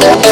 Gracias.